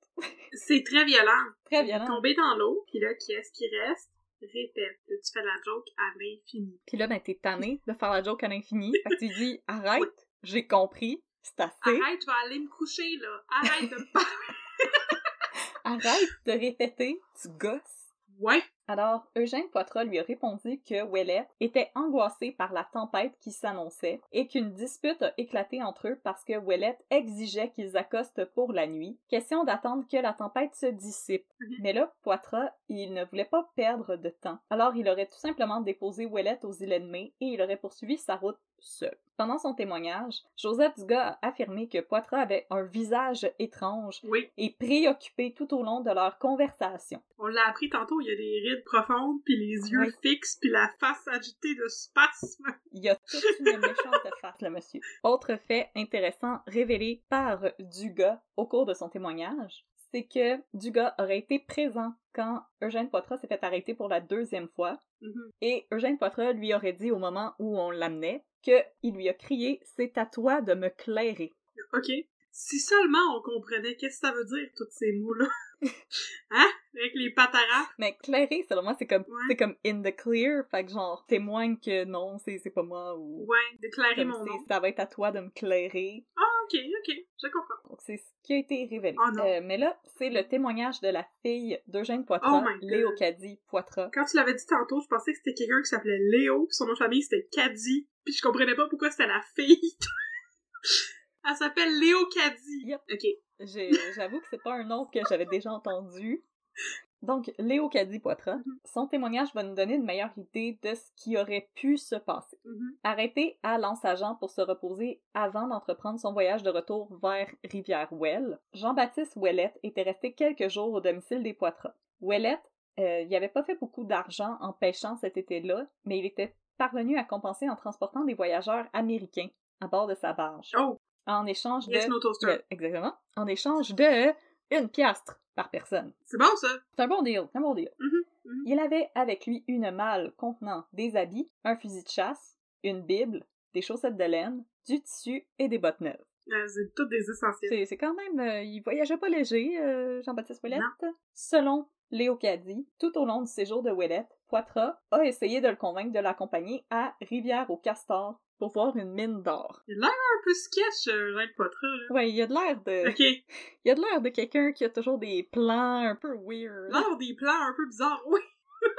C'est très violent. Très violent. Tomber dans l'eau, pis là, qui est-ce qui reste? Répète. Là, tu fais la joke à l'infini. Puis là, ben, t'es tanné de faire la joke à l'infini. Fait que tu dis, arrête, j'ai compris, c'est assez. Arrête, je vais aller me coucher, là. Arrête de me parler. Arrête de répéter, tu gosses. Ouais. Alors, Eugène Poitras lui a répondu que Ouellette était angoissé par la tempête qui s'annonçait et qu'une dispute a éclaté entre eux parce que Ouellette exigeait qu'ils accostent pour la nuit. Question d'attendre que la tempête se dissipe. Mhm. Mais là, Poitras, il ne voulait pas perdre de temps. Alors, il aurait tout simplement déposé Ouellette aux de mai et il aurait poursuivi sa route seul. Pendant son témoignage, Joseph Dugas a affirmé que Poitras avait un visage étrange Oui. et préoccupé tout au long de leur conversation. On l'a appris tantôt, il y a des rides profondes, puis les yeux Oui. fixes, puis la face agitée de spasme. Il y a toute une méchante face, le monsieur. Autre fait intéressant révélé par Dugas au cours de son témoignage, c'est que Dugas aurait été présent quand Eugène Poitras s'est fait arrêter pour la deuxième fois, Mhm. et Eugène Poitras lui aurait dit au moment où on l'amenait qu'il lui a crié « C'est à toi de me clairer Ok. Si seulement on comprenait qu'est-ce que ça veut dire, tous ces mots-là? hein? Avec les patarafes. ». Mais clairer, selon moi, c'est comme, Ouais. c'est comme « in the clear », fait que genre témoigne que non, c'est c'est pas moi, ou Ouais, déclarer mon nom. ça va être à toi de me clairer. Ah, ok, ok, je comprends. Donc, c'est ce qui a été révélé. Oh non. Euh, mais là, c'est le témoignage de la fille d'Eugène Poitras, Oh. Léo Caddy Poitras. Quand tu l'avais dit tantôt, je pensais que c'était quelqu'un qui s'appelait Léo, puis son nom de famille c'était Caddy, puis je comprenais pas pourquoi c'était la fille. Elle s'appelle Léo Caddy. Yep. Ok. J'avoue que c'est pas un nom que j'avais déjà entendu. Donc, Léo Caddy Poitras, Mhm. son témoignage va nous donner une meilleure idée de ce qui aurait pu se passer. Mhm. Arrêté à Lens-Agent pour se reposer avant d'entreprendre son voyage de retour vers Rivière-Ouelle, Jean-Baptiste Ouellette était resté quelques jours au domicile des Poitras. Ouellette, euh, il avait pas fait beaucoup d'argent en pêchant cet été-là, mais il était parvenu à compenser en transportant des voyageurs américains à bord de sa barge. Oh, En échange de... yes, no toaster. de- exactement. En échange de une piastre par personne. C'est bon ça? C'est un bon deal, c'est un bon deal. Mhm, mhm. Il avait avec lui une malle contenant des habits, un fusil de chasse, une bible, des chaussettes de laine, du tissu et des bottes neuves. Euh, c'est toutes des essentiels. C'est, quand même... euh, il voyageait pas léger, euh, Jean-Baptiste Ouellette. Selon Léo Caddy, tout au long du séjour de Ouellette, Poitras a essayé de le convaincre de l'accompagner à Rivière-au-Castor pour voir une mine d'or. Il a l'air un peu sketch, euh, Jean Poitras, là. Ouais, il a de l'air de... Ok. Il a de l'air de quelqu'un qui a toujours des plans un peu weird. L'air des plans un peu bizarres, oui.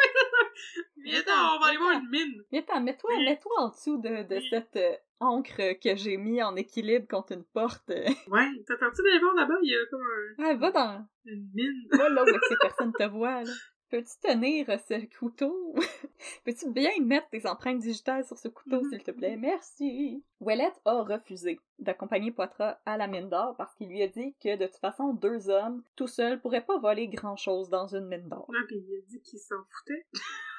Mais attends, on va aller voir une mine. Mais attends, mets-toi, Oui. mets-toi en dessous de, de cette euh, encre que j'ai mis en équilibre contre une porte. Ouais, t'attends-tu d'aller voir là-bas? Il y a comme un- Ouais, va dans... une mine. Va là où est-ce que personne te voit, là. Peux-tu tenir ce couteau? peux-tu bien mettre tes empreintes digitales sur ce couteau, s'il te plaît? Merci! Ouellette a refusé d'accompagner Poitras à la mine d'or parce qu'il lui a dit que de toute façon, deux hommes, tout seuls, pourraient pas voler grand-chose dans une mine d'or. Ouais, puis il a dit qu'il s'en foutait.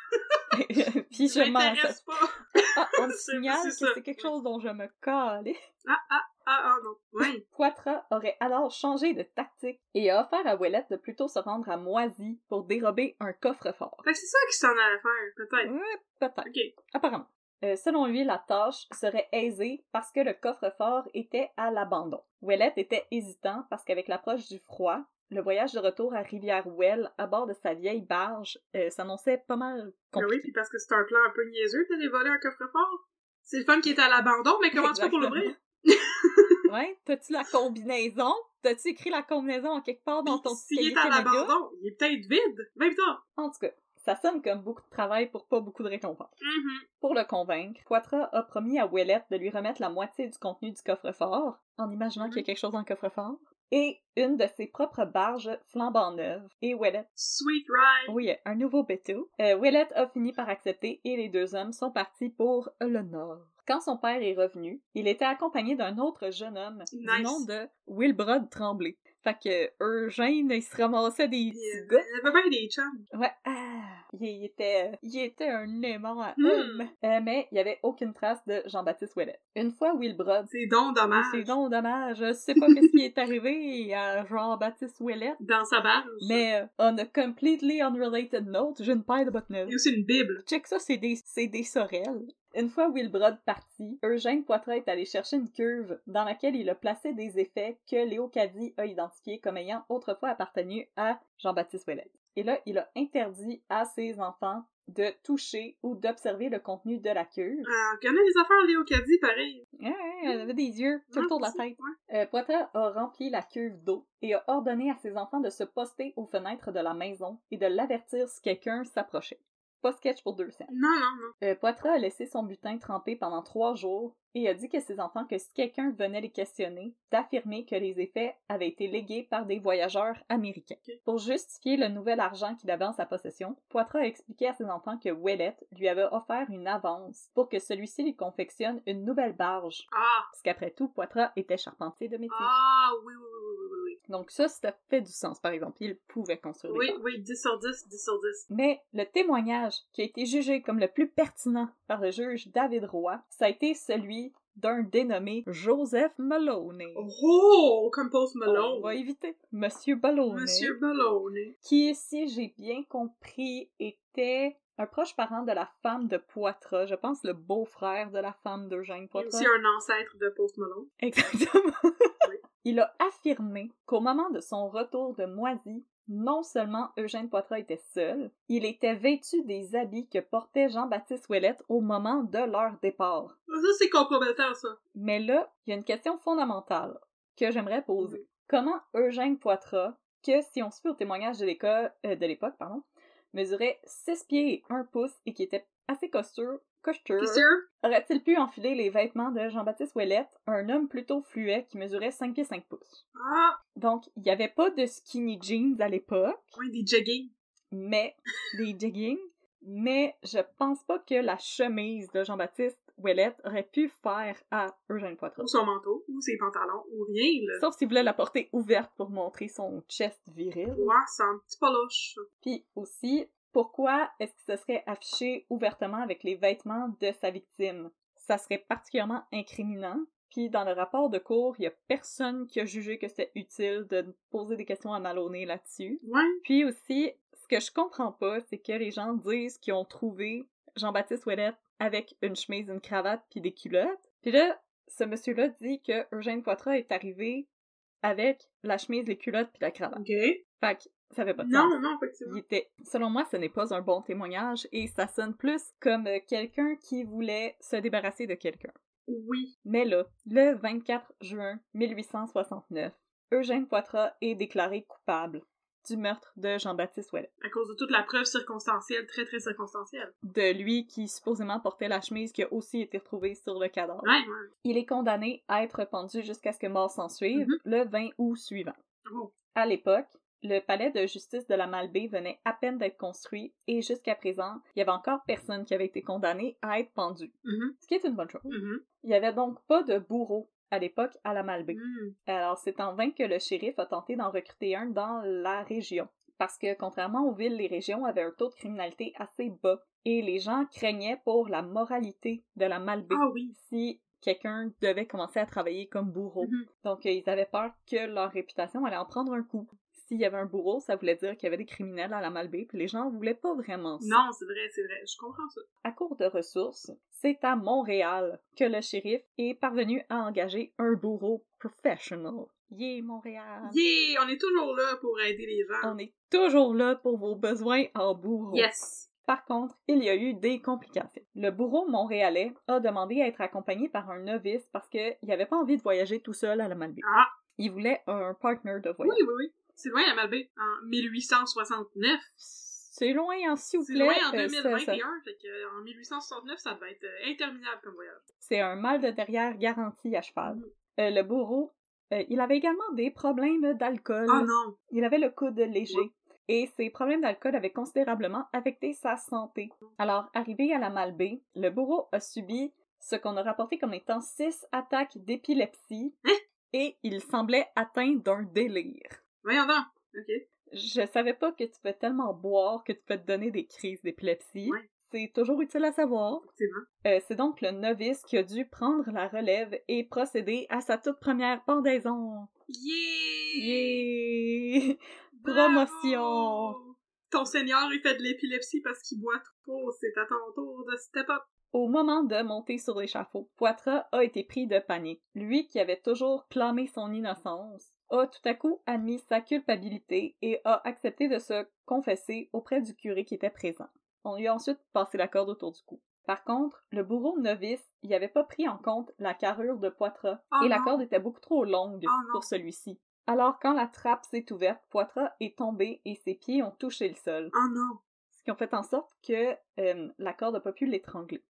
Puis je m'en... m'intéresse pas. Ah, on me signale que c'est quelque chose dont je me calais. Ah, ah, ah, ah, non. Ouais. Poitras aurait alors changé de tactique et a offert à Ouellette de plutôt se rendre à Moisy pour dérober un coffre-fort. Fait que c'est ça qu'il s'en allait faire, peut-être. Ouais, peut-être. Ok. Apparemment. Euh, selon lui, la tâche serait aisée parce que le coffre-fort était à l'abandon. Ouellette était hésitant parce qu'avec l'approche du froid, le voyage de retour à Rivière-Ouelle à bord de sa vieille barge euh, s'annonçait pas mal oui, compliqué. puis parce que c'est un plan un peu niaiseux d'aller voler un coffre-fort. C'est le fun qui est à l'abandon, mais comment tu fais pour l'ouvrir? ouais, t'as-tu la combinaison? T'as-tu écrit la combinaison en quelque part dans ton S'il cahier est à l'abandon, il est peut-être vide. Même temps. En tout cas, ça sonne comme beaucoup de travail pour pas beaucoup de récompense. Mhm. Pour le convaincre, Poitras a promis à Ouellette de lui remettre la moitié du contenu du coffre-fort, en imaginant qu'il y a quelque chose dans le coffre-fort, et une de ses propres barges flambant neuves. Et Ouellette, Sweet ride. oui, un nouveau bateau. Euh, a fini par accepter et les deux hommes sont partis pour le nord. Quand son père est revenu, il était accompagné d'un autre jeune homme du Nice. nom de Wilbrod Tremblay. Fait que Eugène, il se ramassait des Il petits y gars. avait bien des chums. Ouais, ah, il, était, il était un aimant à Hmm. homme. Euh, mais il y avait aucune trace de Jean-Baptiste Ouellet. Une fois Wilbrod, C'est donc dommage. c'est donc dommage, je sais pas qu'est-ce qui est arrivé à Jean-Baptiste Ouellet, Dans sa barge. mais euh, on a completely unrelated note, j'ai une paire de bottes Il y a aussi une Bible. Check ça, c'est des, c'est des sorelles. Une fois Wilbrod parti, Eugène Poitras est allé chercher une cuve dans laquelle il a placé des effets que Léo Caddy a identifiés comme ayant autrefois appartenu à Jean-Baptiste Ouellet. Et là, il a interdit à ses enfants de toucher ou d'observer le contenu de la cuve. Ah, on connaît les affaires Léo Caddy, pareil. Ouais, ouais, elle avait des yeux tout autour de la tête. Euh, Poitras a rempli la cuve d'eau et a ordonné à ses enfants de se poster aux fenêtres de la maison et de l'avertir si quelqu'un s'approchait. Pas sketch pour deux scènes. Non, non, non. Euh, Poitras a laissé son butin tremper pendant trois jours et a dit à ses enfants que si quelqu'un venait les questionner, d'affirmer que les effets avaient été légués par des voyageurs américains. Pour justifier le nouvel argent qu'il avait en sa possession, Poitras a expliqué à ses enfants que Ouellette lui avait offert une avance pour que celui-ci lui confectionne une nouvelle barge. Ah, Parce qu'après tout, Poitras était charpentier de métier. ah, oui, oui, oui. Donc ça, ça fait du sens, par exemple. Il pouvait construire des Oui, oui, 10 sur 10, 10 sur 10. Mais le témoignage qui a été jugé comme le plus pertinent par le juge David Roy, ça a été celui d'un dénommé Joseph Maloney. Oh, comme Post On Malone. va éviter Monsieur Maloney, Monsieur Malone. qui, si j'ai bien compris, était un proche parent de la femme de Poitras, je pense le beau-frère de la femme d'Eugène Poitras. aussi un ancêtre de Post Malone. Exactement. Il a affirmé qu'au moment de son retour de Moisy, non seulement Eugène Poitras était seul, il était vêtu des habits que portait Jean-Baptiste Ouellette au moment de leur départ. Ça, c'est compromettant, ça. Mais là, il y a une question fondamentale que j'aimerais poser. Comment Eugène Poitras, que si on se fait au témoignage de euh, l'époque, pardon, mesurait 6 pieds et 1 pouce et qui était assez costaud, sûr? aurait-il pu enfiler les vêtements de Jean-Baptiste Ouellette, un homme plutôt fluet qui mesurait 5 pieds 5 pouces? Ah, Donc, il n'y avait pas de skinny jeans à l'époque, ouais, des jogging. mais des jeggings, mais je pense pas que la chemise de Jean-Baptiste Ouellette aurait pu faire à Eugène Poitras. Ou son manteau, ou ses pantalons, ou rien, là. Sauf s'il voulait la porter ouverte pour montrer son chest viril. Ouais, c'est un petit poloche. Puis aussi, pourquoi est-ce qu'il se serait affiché ouvertement avec les vêtements de sa victime? Ça serait particulièrement incriminant. Puis dans le rapport de cours, il y a personne qui a jugé que c'était utile de poser des questions à Maloney là-dessus. Ouais. Puis aussi, ce que je comprends pas, c'est que les gens disent qu'ils ont trouvé Jean-Baptiste Ouellette avec une chemise, une cravate, puis des culottes. Puis là, ce monsieur-là dit que Eugène Poitras est arrivé avec la chemise, les culottes, puis la cravate. Ok. Fait ça fait pas de sens. Non, non, effectivement. Il était, selon moi, ce n'est pas un bon témoignage et ça sonne plus comme euh, quelqu'un qui voulait se débarrasser de quelqu'un. Oui. Mais là, le 24 juin 1869, Eugène Poitras est déclaré coupable du meurtre de Jean-Baptiste Ouellet. À cause de toute la preuve circonstancielle, très très circonstancielle. De lui qui supposément portait la chemise qui a aussi été retrouvée sur le cadavre. Ouais, ouais. Il est condamné à être pendu jusqu'à ce que mort s'en suive Mhm. le 20 août suivant. Oh. À l'époque, Le palais de justice de la Malbaie venait à peine d'être construit et jusqu'à présent, il y avait encore personne qui avait été condamné à être pendu. Mhm, Ce qui est une bonne chose. mhm, Il y avait donc pas de bourreau à l'époque à la Malbaie. mhm. Alors, c'est en vain que le shérif a tenté d'en recruter un dans la région. Parce que, contrairement aux villes, les régions avaient un taux de criminalité assez bas. Et les gens craignaient pour la moralité de la Malbaie Ah oui. si quelqu'un devait commencer à travailler comme bourreau. Mhm. Donc, euh, ils avaient peur que leur réputation allait en prendre un coup. S'il y avait un bourreau, ça voulait dire qu'il y avait des criminels à la Malbaie, puis les gens voulaient pas vraiment ça. Non, c'est vrai, c'est vrai. Je comprends ça. À court de ressources, c'est à Montréal que le shérif est parvenu à engager un bourreau professional. Yeah, Montréal! Yeah! On est toujours là pour aider les gens. On est toujours là pour vos besoins en bourreau. Yes! Par contre, il y a eu des complications. Le bourreau montréalais a demandé à être accompagné par un novice parce qu'il n'avait pas envie de voyager tout seul à la Malbaie. Ah! Il voulait un partner de Oui, voyage. oui, oui. C'est loin à Malbaie. En 1869. C'est loin, hein, s'il vous C'est plaît. loin en euh, ça- 2021. ça- Fait que, euh, en 1869, ça devait être euh, interminable comme voyage. C'est un mal de derrière garanti à cheval. Euh, le bourreau, euh, il avait également des problèmes d'alcool. Oh non! Il avait le coude léger. Et ses problèmes d'alcool avaient considérablement affecté sa santé. Alors, arrivé à la Malbaie, le bourreau a subi ce qu'on a rapporté comme étant six attaques d'épilepsie Hein? et il semblait atteint d'un délire. Voyons donc! Ok. Je savais pas que tu peux tellement boire que tu peux te donner des crises d'épilepsie. Ouais. C'est toujours utile à savoir. Euh, c'est donc le novice qui a dû prendre la relève et procéder à sa toute première pendaison. Yeah! Yeah! Promotion! Ton seigneur, il fait de l'épilepsie parce qu'il boit trop. C'est à ton tour de step up. Au moment de monter sur l'échafaud, Poitras a été pris de panique. Lui qui avait toujours clamé son innocence, a tout à coup admis sa culpabilité et a accepté de se confesser auprès du curé qui était présent. On lui a ensuite passé la corde autour du cou. Par contre, le bourreau novice n'y avait pas pris en compte la carrure de Poitras Oh et la corde était beaucoup trop longue Oh pour celui-ci. Alors quand la trappe s'est ouverte, Poitras est tombé et ses pieds ont touché le sol Oh non! ce qui a fait en sorte que euh, la corde n'a pas pu l'étrangler.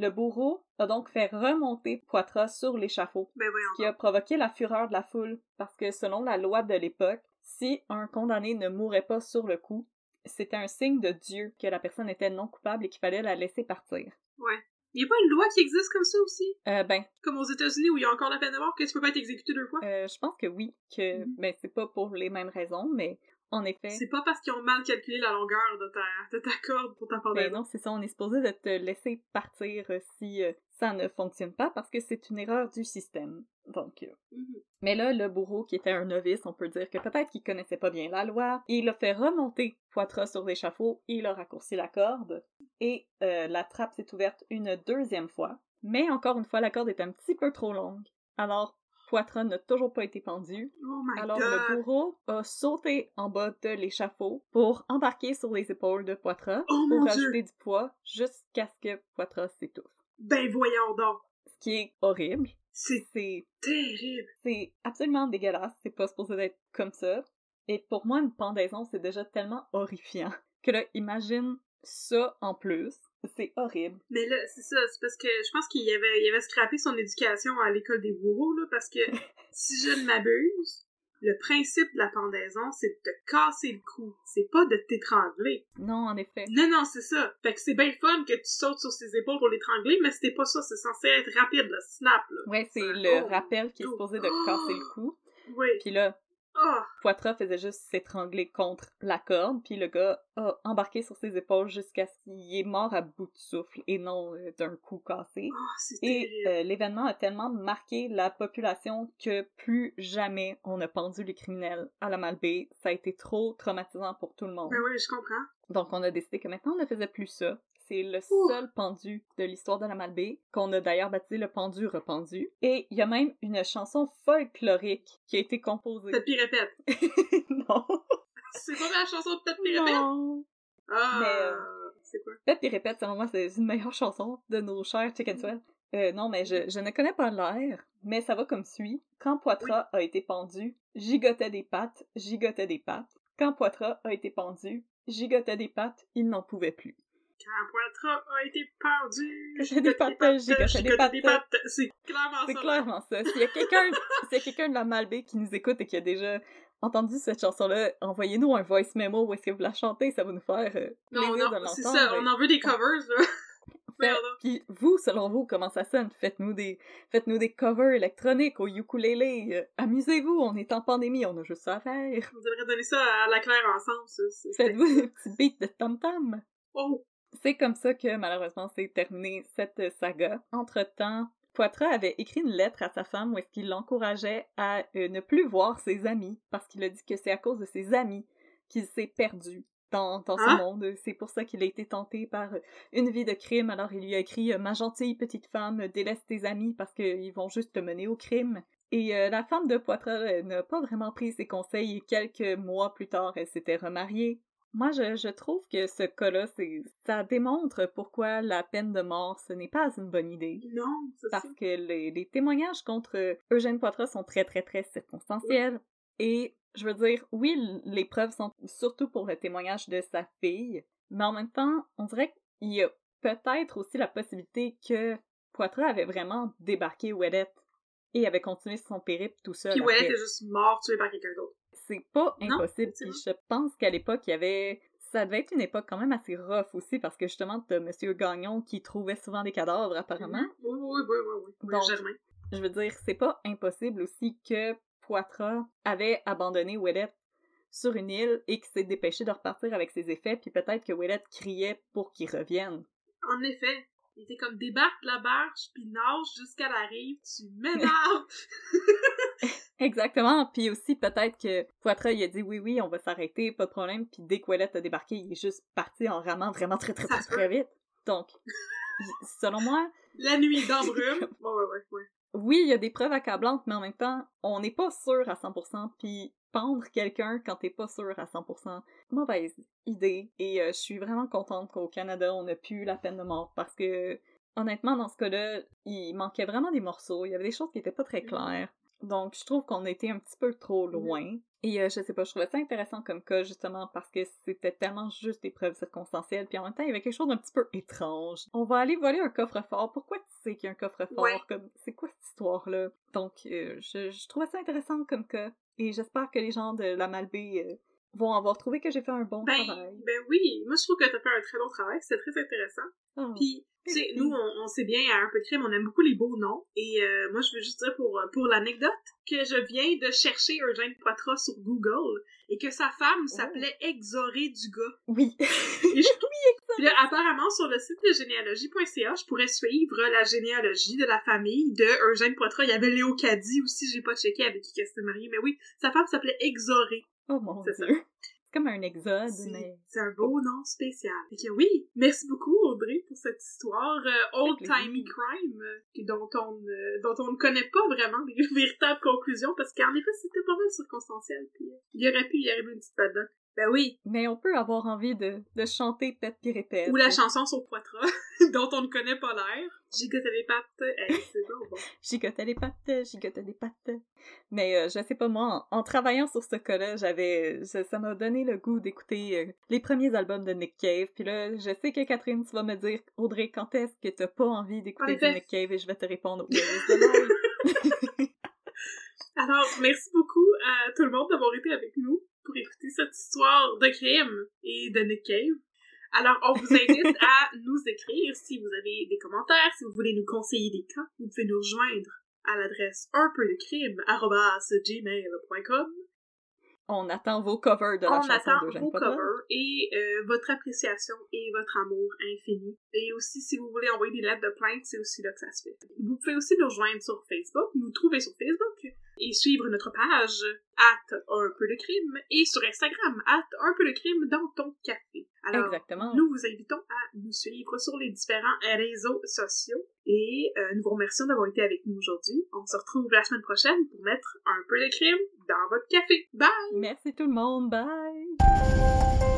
Le bourreau a donc fait remonter Poitras sur l'échafaud, Ben ce qui a provoqué la fureur de la foule, parce que selon la loi de l'époque, si un condamné ne mourait pas sur le coup, c'était un signe de Dieu que la personne était non coupable et qu'il fallait la laisser partir. Ouais. Il y a pas une loi qui existe comme ça aussi? Euh, ben, Comme aux États-Unis où il y a encore la peine de mort, que tu peux pas être exécuté deux fois? euh, je pense que oui, que Mhm. ben c'est pas pour les mêmes raisons, mais en effet. C'est pas parce qu'ils ont mal calculé la longueur de ta, de ta corde pour ta Ben pendaison. non, c'est ça, on est supposé de te laisser partir euh, si euh, ça ne fonctionne pas parce que c'est une erreur du système. Donc, euh, Mhm. mais là, le bourreau qui était un novice, on peut dire que peut-être qu'il connaissait pas bien la loi, il a fait remonter Poitras sur l'échafaud il a raccourci la corde, et euh, la trappe s'est ouverte une deuxième fois. Mais encore une fois, la corde est un petit peu trop longue. Alors, Poitras n'a toujours pas été pendu, Oh my alors god! le bourreau a sauté en bas de l'échafaud pour embarquer sur les épaules de Poitras Oh pour mon Dieu! rajouter du poids jusqu'à ce que Poitras s'étouffe. Ben voyons donc! Ce qui est horrible. C'est C'est terrible! c'est absolument dégueulasse. C'est pas supposé d'être comme ça. Et pour moi, une pendaison, c'est déjà tellement horrifiant que là, imagine ça en plus. C'est horrible. Mais là, c'est ça, c'est parce que je pense qu'il avait, il avait scrappé son éducation à l'école des bourreaux, là, parce que si je ne m'abuse, le principe de la pendaison, c'est de te casser le cou. C'est pas de t'étrangler. Non, en effet. Non, non, c'est ça. Fait que c'est bien fun que tu sautes sur ses épaules pour l'étrangler, mais c'était pas ça. C'est censé être rapide, le snap, là. Ouais, c'est Oh, le rappel qui est oh, supposé de casser le cou. Oui. Puis là, Ah! Poitras faisait juste s'étrangler contre la corde, puis le gars a embarqué sur ses épaules jusqu'à ce qu'il est mort à bout de souffle et non euh, d'un coup cassé. Ah, Et euh, l'événement a tellement marqué la population que plus jamais on a pendu les criminels à la Malbaie. Ça a été trop traumatisant pour tout le monde. Ben oui, je comprends. Donc on a décidé que maintenant on ne faisait plus ça. C'est le Ouh. seul pendu de l'histoire de la Malbaie, qu'on a d'ailleurs baptisé le pendu rependu. Et il y a même une chanson folklorique qui a été composée. Peut-être pis répète. non. C'est pas la chanson de Peut-être pis répète? non. Ah! Mais, euh, C'est quoi? Puis répète, selon moi, c'est une meilleure chanson de nos chers Chicken Swell. Euh, non, mais je, je ne connais pas l'air, mais ça va comme suit. Quand Poitras a été pendu, gigotait des pattes, gigotait des pattes. Quand Poitras a été pendu, gigotait des pattes, il n'en pouvait plus. Quand Poitras a été pendu. C'est clairement C'est ça. clairement ça. S'il y a quelqu'un quelqu'un de la Malbaie qui nous écoute et qui a déjà entendu cette chanson-là, envoyez-nous un voice memo où est-ce que vous la chantez, ça va nous faire euh, Non, plaisir non, de c'est ça, on en veut des covers, là. Fait-. Puis vous, selon vous, comment ça sonne? Faites-nous des, faites-nous des covers électroniques au ukulélé. euh, Amusez-vous, on est en pandémie, on a juste ça à faire. On devrait donner ça à la Claire ensemble, ça. c'est- Faites-vous des petits beats de tam-tam. Oh! C'est comme ça que malheureusement c'est terminé cette saga. Entre-temps, Poitras avait écrit une lettre à sa femme où est-ce qu'il l'encourageait à euh, ne plus voir ses amis parce qu'il a dit que c'est à cause de ses amis qu'il s'est perdu dans, dans ce Hein? monde. C'est pour ça qu'il a été tenté par une vie de crime. Alors il lui a écrit Ma gentille petite femme, délaisse tes amis parce qu'ils vont juste te mener au crime. Et euh, la femme de Poitras euh, n'a pas vraiment pris ses conseils et quelques mois plus tard, elle s'était remariée. Moi, je, je trouve que ce cas-là, ça démontre pourquoi la peine de mort, ce n'est pas une bonne idée. Non, c'est. Parce que les, les témoignages contre Eugène Poitras sont très, très, très circonstanciels. Et je veux dire, oui, les preuves sont surtout pour le témoignage de sa fille, mais en même temps, on dirait qu'il y a peut-être aussi la possibilité que Poitras avait vraiment débarqué Ouellette et avait continué son périple tout seul. Puis après Ouellet est juste mort, tué par quelqu'un d'autre. C'est pas Non, impossible. Puis effectivement. je pense qu'à l'époque, il y avait. Ça devait être une époque quand même assez rough aussi, parce que justement, t'as Monsieur Gagnon qui trouvait souvent des cadavres, apparemment. Mhm. Oui, oui, oui, oui, oui. Donc. Je veux dire, c'est pas impossible aussi que Poitras avait abandonné Ouellette sur une île et qu'il s'est dépêché de repartir avec ses effets, puis peut-être que Ouellette criait pour qu'il revienne. En effet, il était comme débarque de la barge, puis nage jusqu'à la rive, tu m'énerves! Exactement, puis aussi peut-être que Poitras il a dit oui oui on va s'arrêter, pas de problème, puis dès qu'Ouellette a débarqué, il est juste parti en ramant vraiment très très très très vite. Donc, selon moi, la nuit dans brume. Ouais, ouais, ouais, ouais. oui il y a des preuves accablantes, mais en même temps, on n'est pas sûr à 100%, puis pendre quelqu'un quand t'es pas sûr à 100%, mauvaise idée. Et euh, je suis vraiment contente qu'au Canada on a pu la peine de mort parce que honnêtement dans ce cas-là, il manquait vraiment des morceaux, il y avait des choses qui étaient pas très claires. Donc, je trouve qu'on était un petit peu trop loin. Et euh, je sais pas, je trouvais ça intéressant comme cas, justement, parce que c'était tellement juste des preuves circonstancielles, puis en même temps, il y avait quelque chose d'un petit peu étrange. On va aller voler un coffre-fort. Pourquoi tu sais qu'il y a un coffre-fort? Ouais. Comme, c'est quoi cette histoire-là? Donc, euh, je, je trouvais ça intéressant comme cas, et j'espère que les gens de la Malbaie euh, vont avoir trouvé que j'ai fait un bon Ben, travail. ben oui, moi je trouve que t'as fait un très bon travail, c'était très intéressant. Oh. Puis, tu sais, nous, on, on sait bien, à un peu de crime, on aime beaucoup les beaux noms. Et euh, moi, je veux juste dire pour, pour l'anecdote que je viens de chercher Eugène Poitras sur Google et que sa femme s'appelait Exoré Dugas. Oui. Et je... Puis là, apparemment, sur le site de généalogie.ca, je pourrais suivre la généalogie de la famille de Eugène Poitras. Il y avait Léo Caddy aussi, j'ai pas checké avec qui elle s'était mariée, mais oui, sa femme s'appelait Exoré. Oh mon C'est ça. dieu. C'est comme un exode, C'est mais... c'est un beau nom spécial. Fait que oui, merci beaucoup Audrey pour cette histoire euh, old plaisir. timey crime euh, que- dont on euh, dont on ne connaît pas vraiment les véritables conclusions parce qu'en effet c'était pas mal circonstanciel puis il aurait pu y arriver une petite patte Ben oui, Mais on peut avoir envie de, de chanter Pète puis répète. ou la chanson sur Poitras dont on ne connaît pas l'air. Gigoté les pattes, hey, c'est bon. Gigotais les pattes, gigotais les pattes. Mais euh, je sais pas, moi, en, en travaillant sur ce cas-là, j'avais... je- ça m'a donné le goût d'écouter euh, les premiers albums de Nick Cave. Puis là, je sais que Catherine, tu vas me dire, Audrey, quand est-ce que t'as pas envie En d'écouter du. Nick Cave? Et je vais te répondre, light? Alors, merci beaucoup à tout le monde d'avoir été avec nous pour écouter cette histoire de crime et de Nick Cave. Alors, on vous invite à nous écrire si vous avez des commentaires, si vous voulez nous conseiller des cas, vous pouvez nous rejoindre à l'adresse un peu de crime gmail.com. On attend vos covers de la On chanson attend vos covers et euh, votre appréciation et votre amour infini. Et aussi, si vous voulez envoyer des lettres de plainte, c'est aussi là que ça se fait. Vous pouvez aussi nous rejoindre sur Facebook, nous trouver sur Facebook et suivre notre page at un peu de crime et sur Instagram at un peu de crime dans ton café. Alors, Exactement. nous vous invitons à nous suivre sur les différents réseaux sociaux et euh, nous vous remercions d'avoir été avec nous aujourd'hui. On se retrouve la semaine prochaine pour mettre un peu de crime dans votre café. Bye! Merci tout le monde, bye!